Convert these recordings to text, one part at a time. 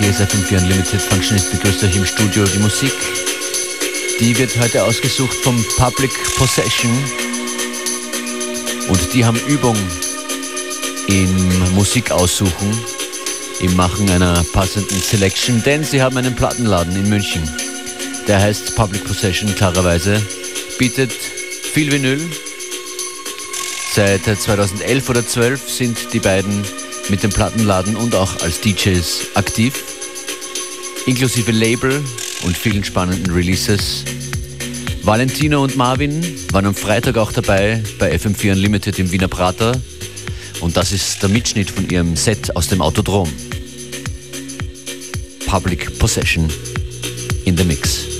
Ist FM4 Unlimited Functionist. Begrüßt euch im Studio. Die Musik, die wird heute ausgesucht vom Public Possession. Und die haben Übung im Musik aussuchen, im Machen einer passenden Selection, denn sie haben einen Plattenladen in München. Der heißt Public Possession, klarerweise, bietet viel Vinyl. Seit 2011 oder 12 sind die beiden mit dem Plattenladen und auch als DJs aktiv, inklusive Label und vielen spannenden Releases. Valentino und Marvin waren am Freitag auch dabei bei FM4 Unlimited im Wiener Prater und das ist der Mitschnitt von ihrem Set aus dem Autodrom. Public Possession in the Mix.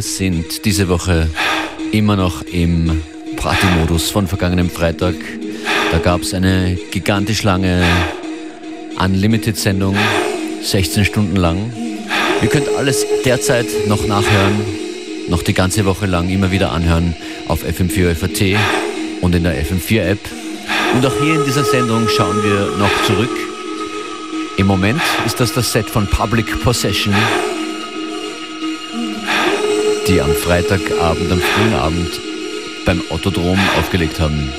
Wir sind diese Woche immer noch im Party-Modus von vergangenem Freitag. Da gab es eine gigantisch lange Unlimited-Sendung, 16 Stunden lang. Ihr könnt alles derzeit noch nachhören, noch die ganze Woche lang immer wieder anhören auf FM4 FAT und in der FM4 App. Und auch hier in dieser Sendung schauen wir noch zurück. Im Moment ist das das Set von Public Possession, die am Freitagabend, am frühen Abend beim Autodrom aufgelegt haben.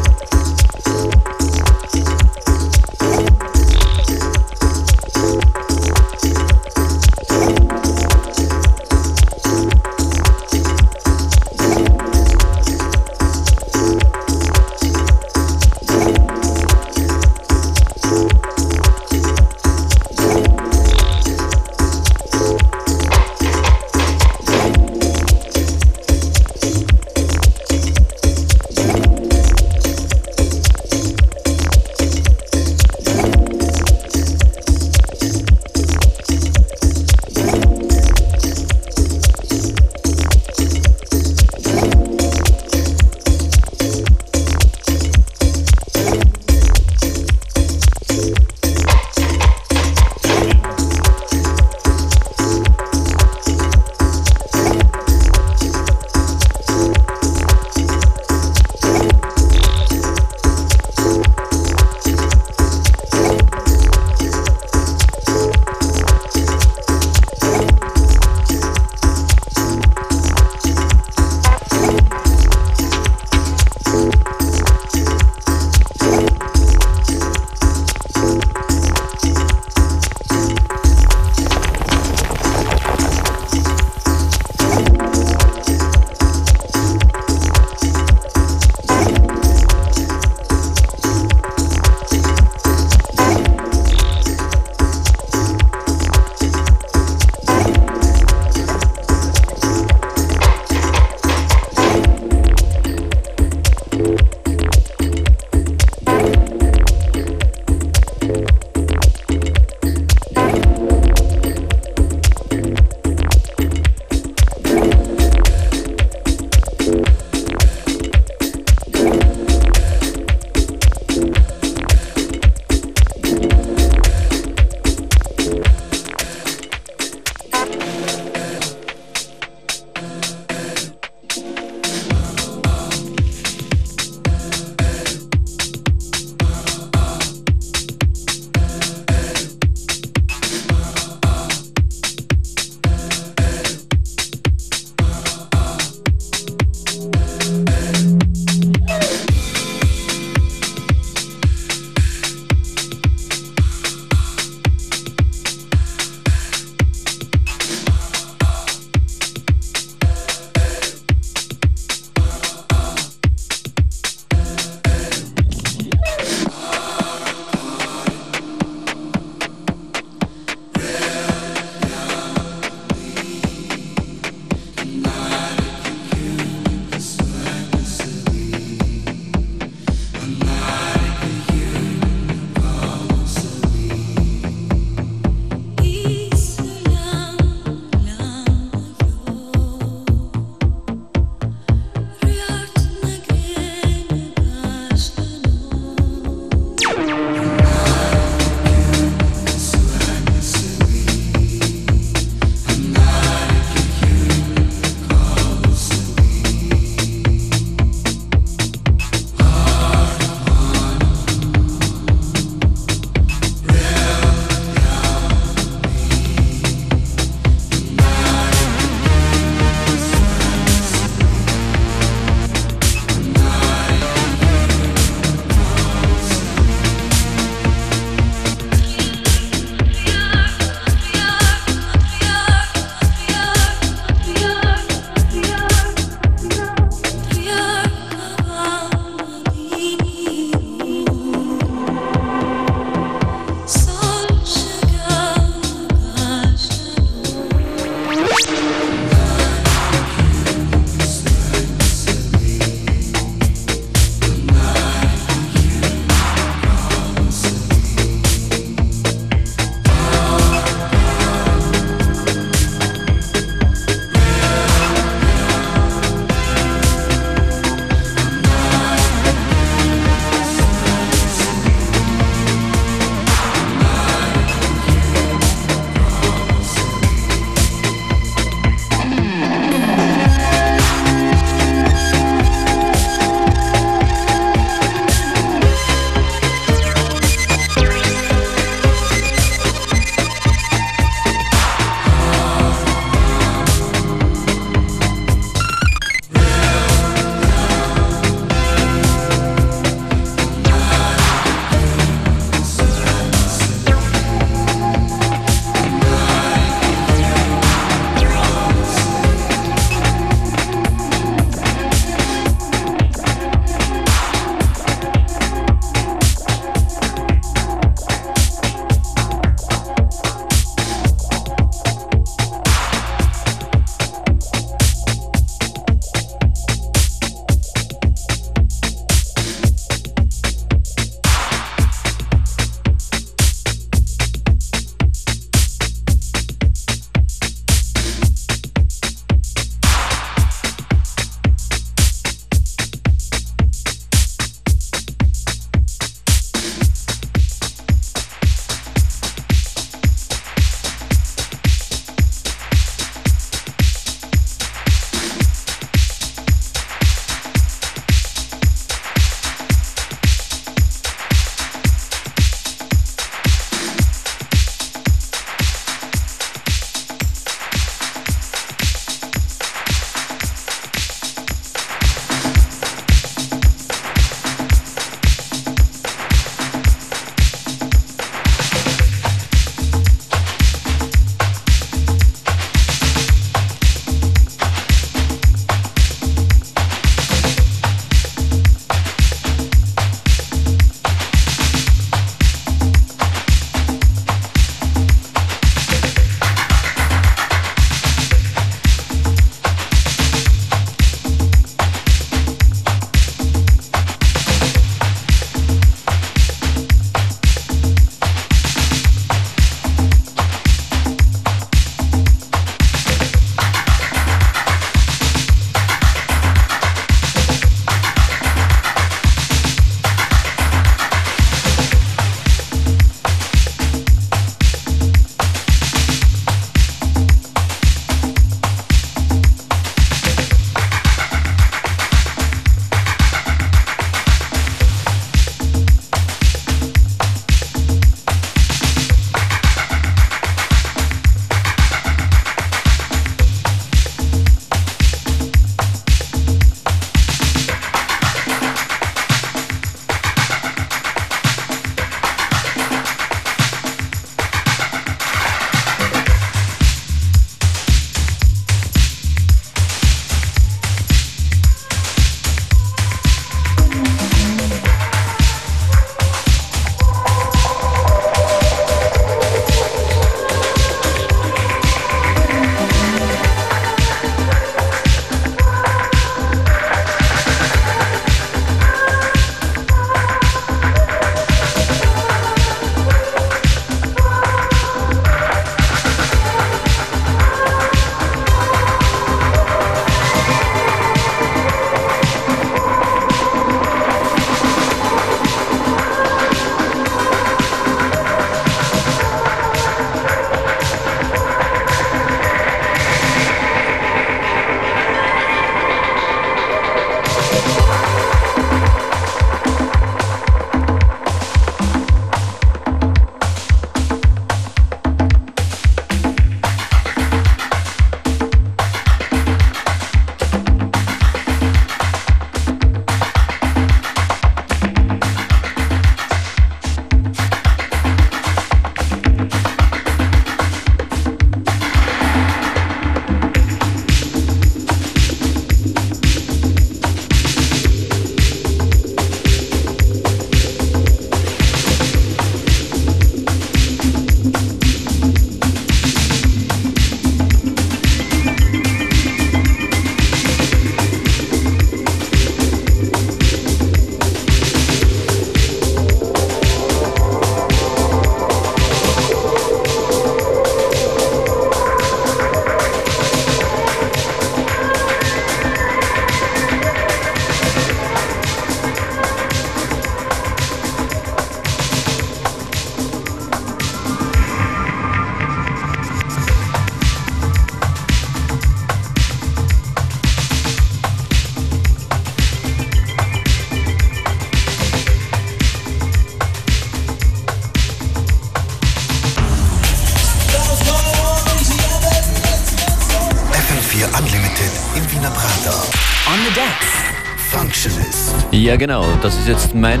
Genau. Das ist jetzt mein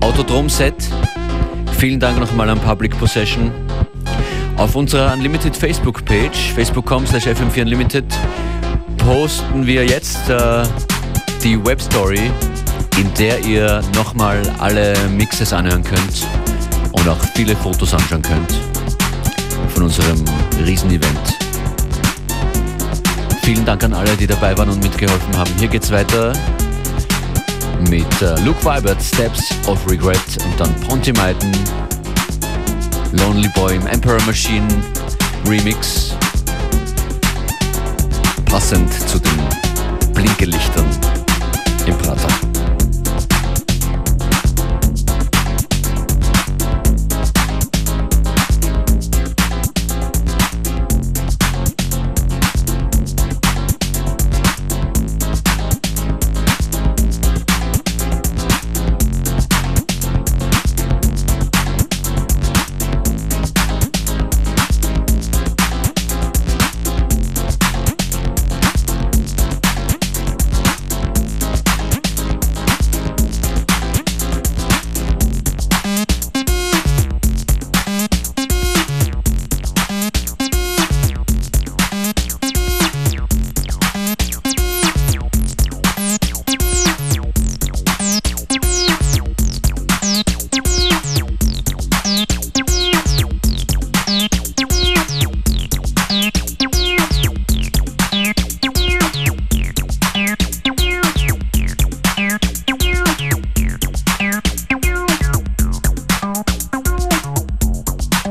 Autodrom-Set. Vielen Dank nochmal an Public Possession. Auf unserer Unlimited Facebook-Page, facebook.com slash fm4unlimited, posten wir jetzt äh, die Webstory, in der ihr nochmal alle Mixes anhören könnt und auch viele Fotos anschauen könnt von unserem Riesenevent. Vielen Dank an alle, die dabei waren und mitgeholfen haben. Hier geht's weiter mit äh, Luke Vibert, Steps of Regret und dann Ponty Maiden, Lonely Boy im Emperor Machine Remix, passend zu den Blinkelichtern im Prater.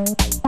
Bye.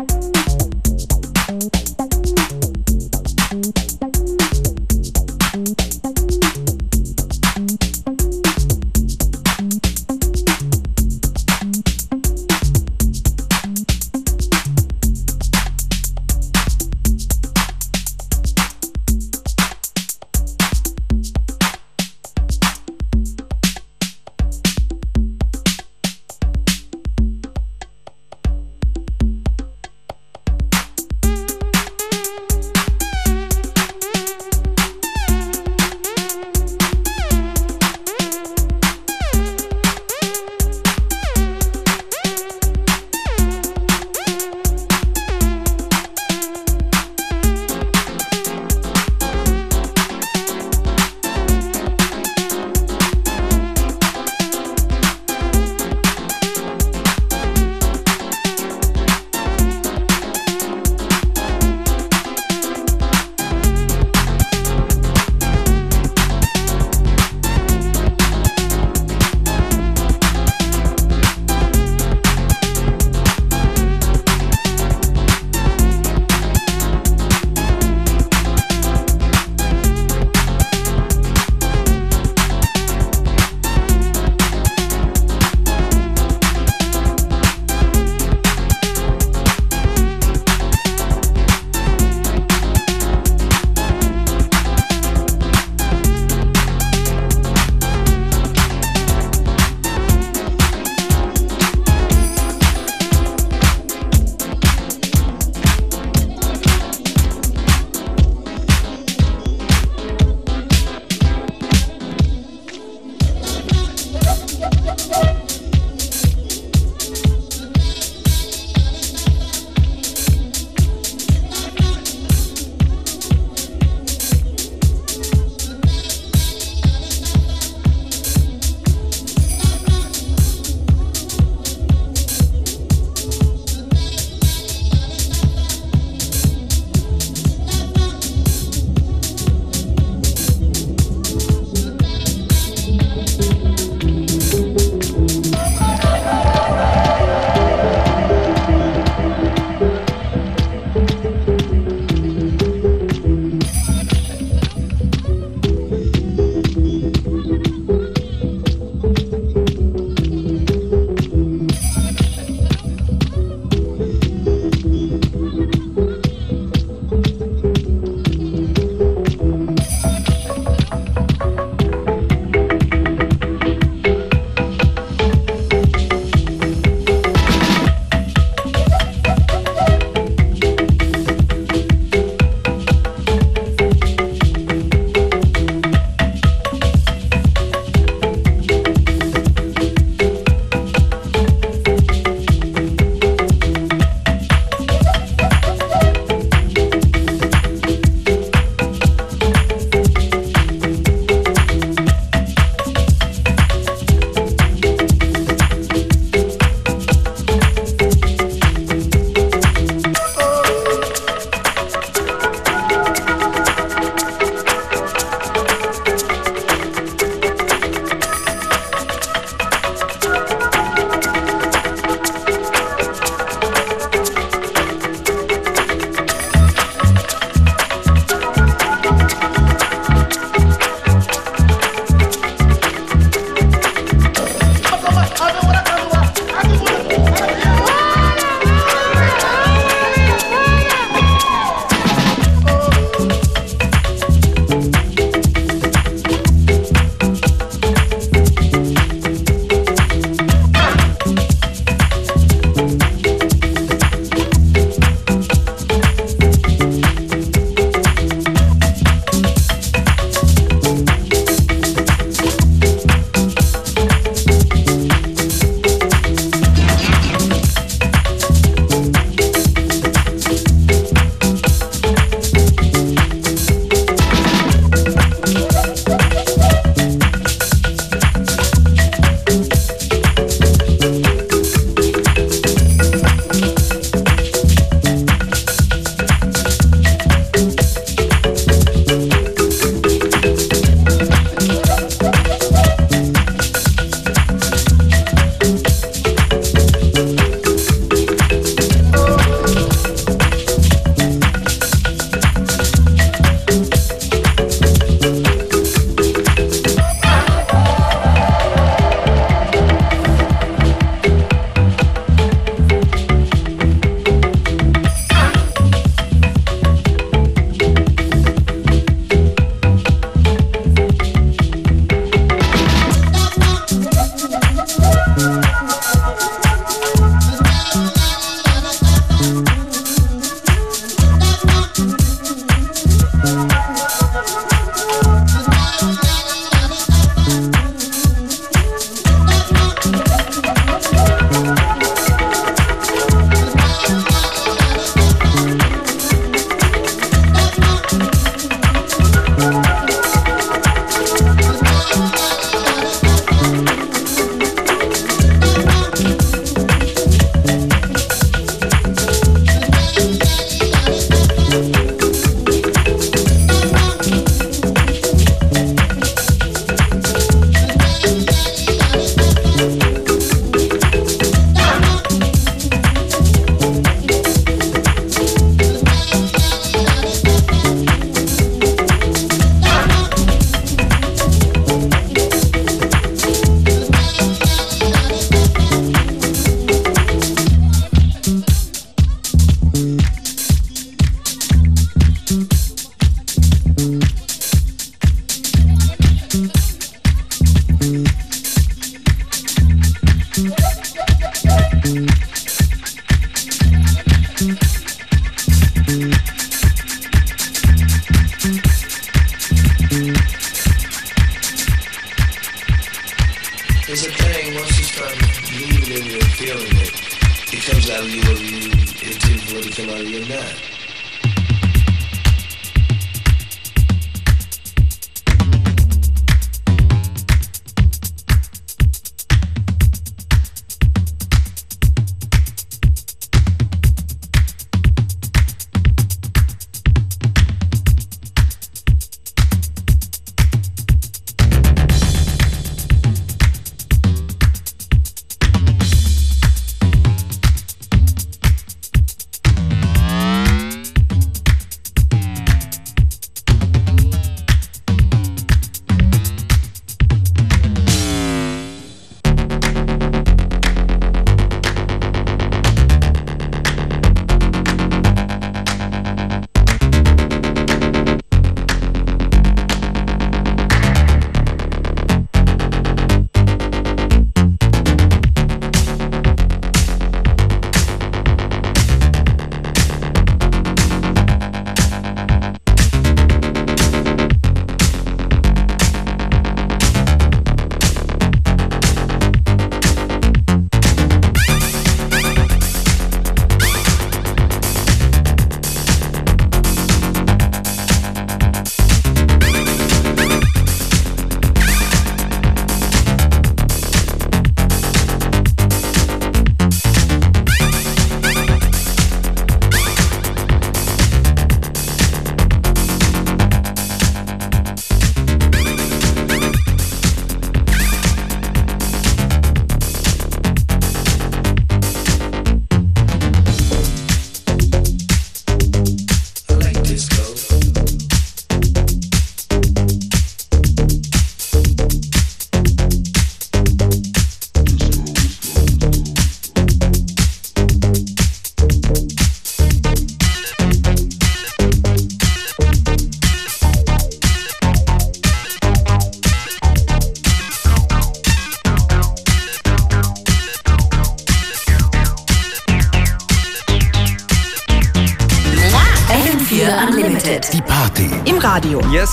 Mario Net.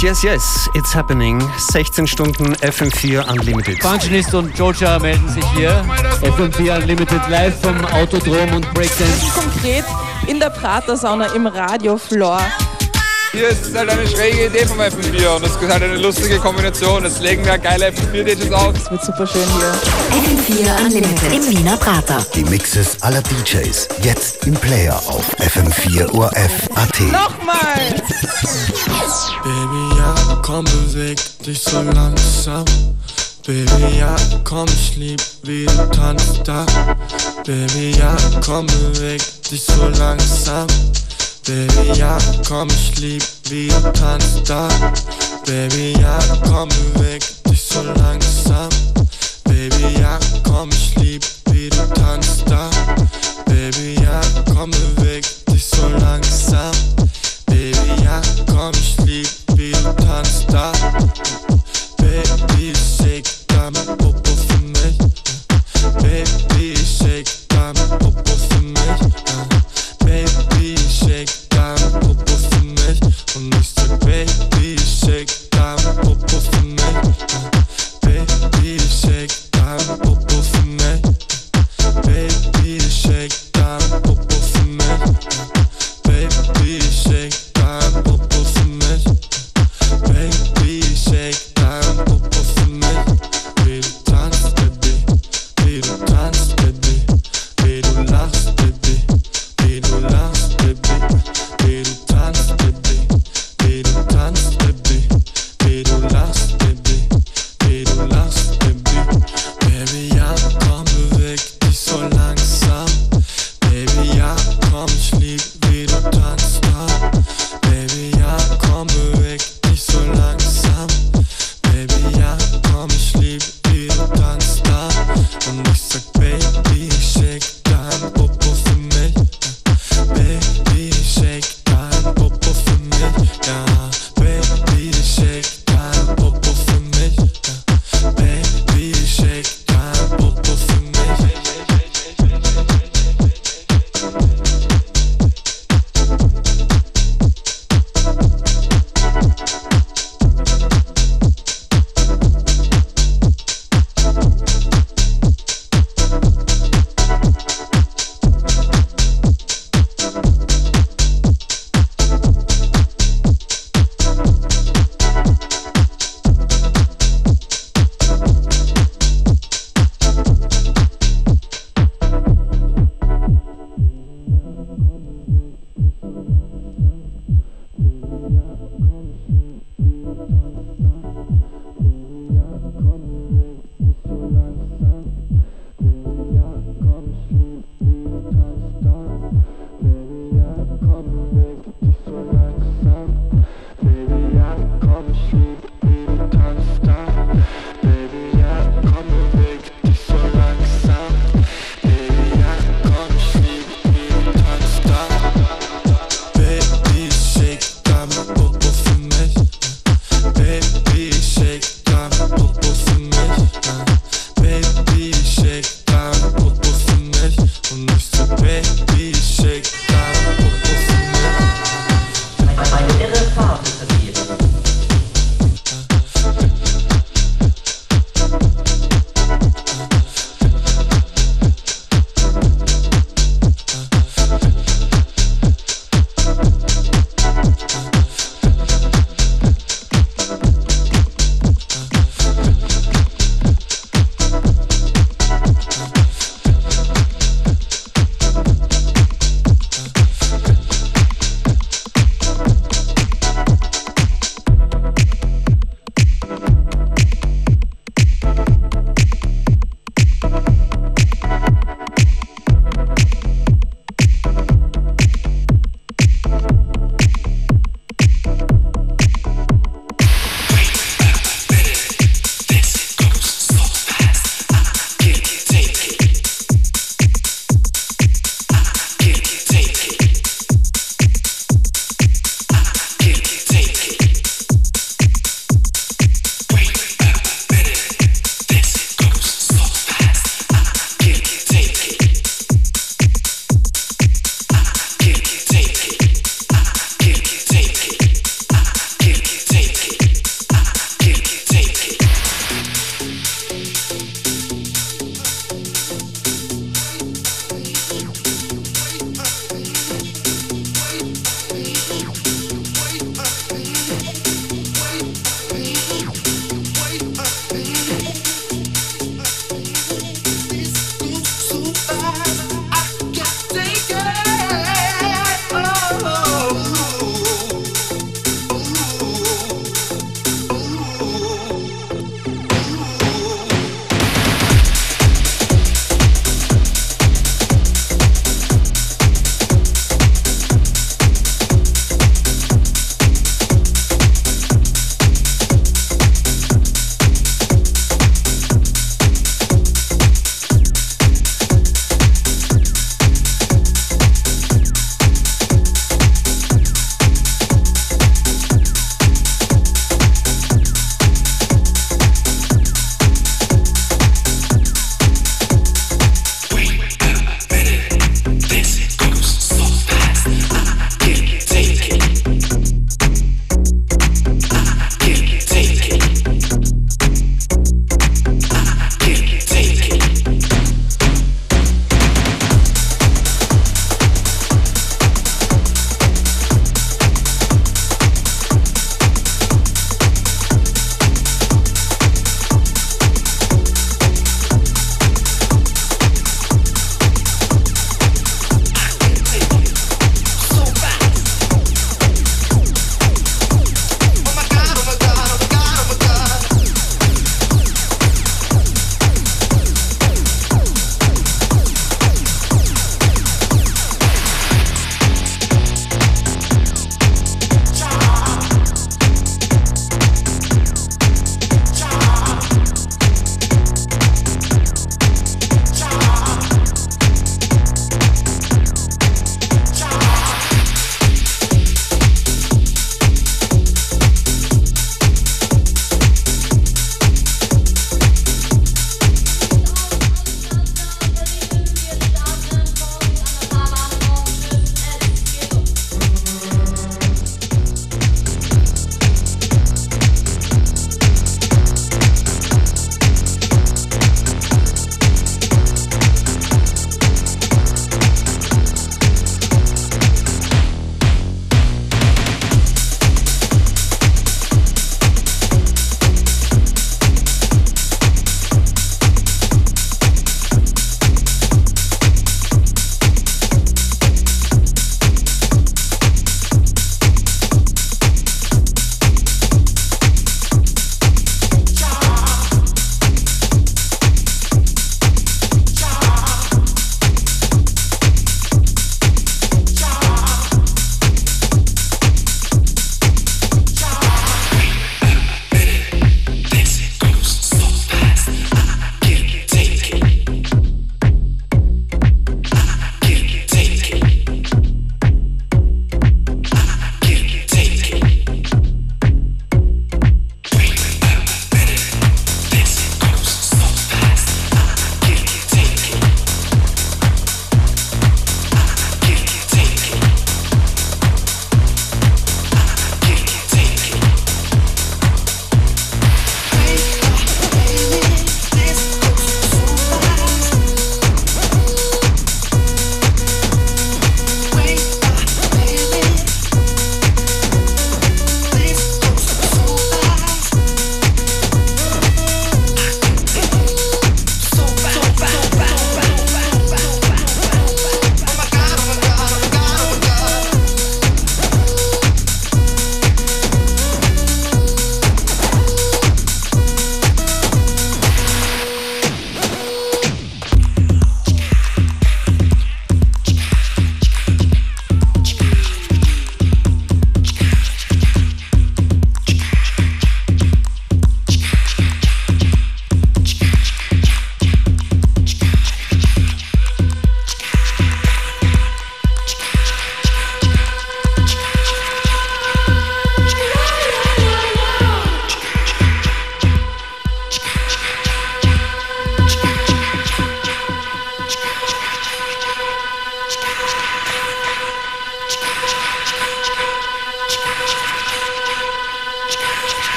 Yes, yes, yes, it's happening. 16 Stunden FM4 Unlimited. Functionist und Joja melden sich hier. FM4 Unlimited live vom Autodrom und Breakdance. Konkret in der Prater-Sauna im Radiofloor. Hier ist halt eine schräge Idee vom FM4 und es ist halt eine lustige Kombination. Es legen da geile FM4-DJs auf. Es wird super schön hier. FM4 Unlimited im Wiener Prater. Die Mixes aller DJs jetzt im Player auf FM4 URF.at. Nochmal! Baby, ja, komm, beweg dich so langsam. Baby, ja, komm, ich lieb, wie du tanzt da. Baby, ja, komm, beweg dich so langsam. Baby, ja, komm, ich lieb, wie du tanzt da. Baby, ja, komm, beweg dich so langsam. Baby, ja, komm, ich lieb, wie du tanzt da. Baby, ja, komm, beweg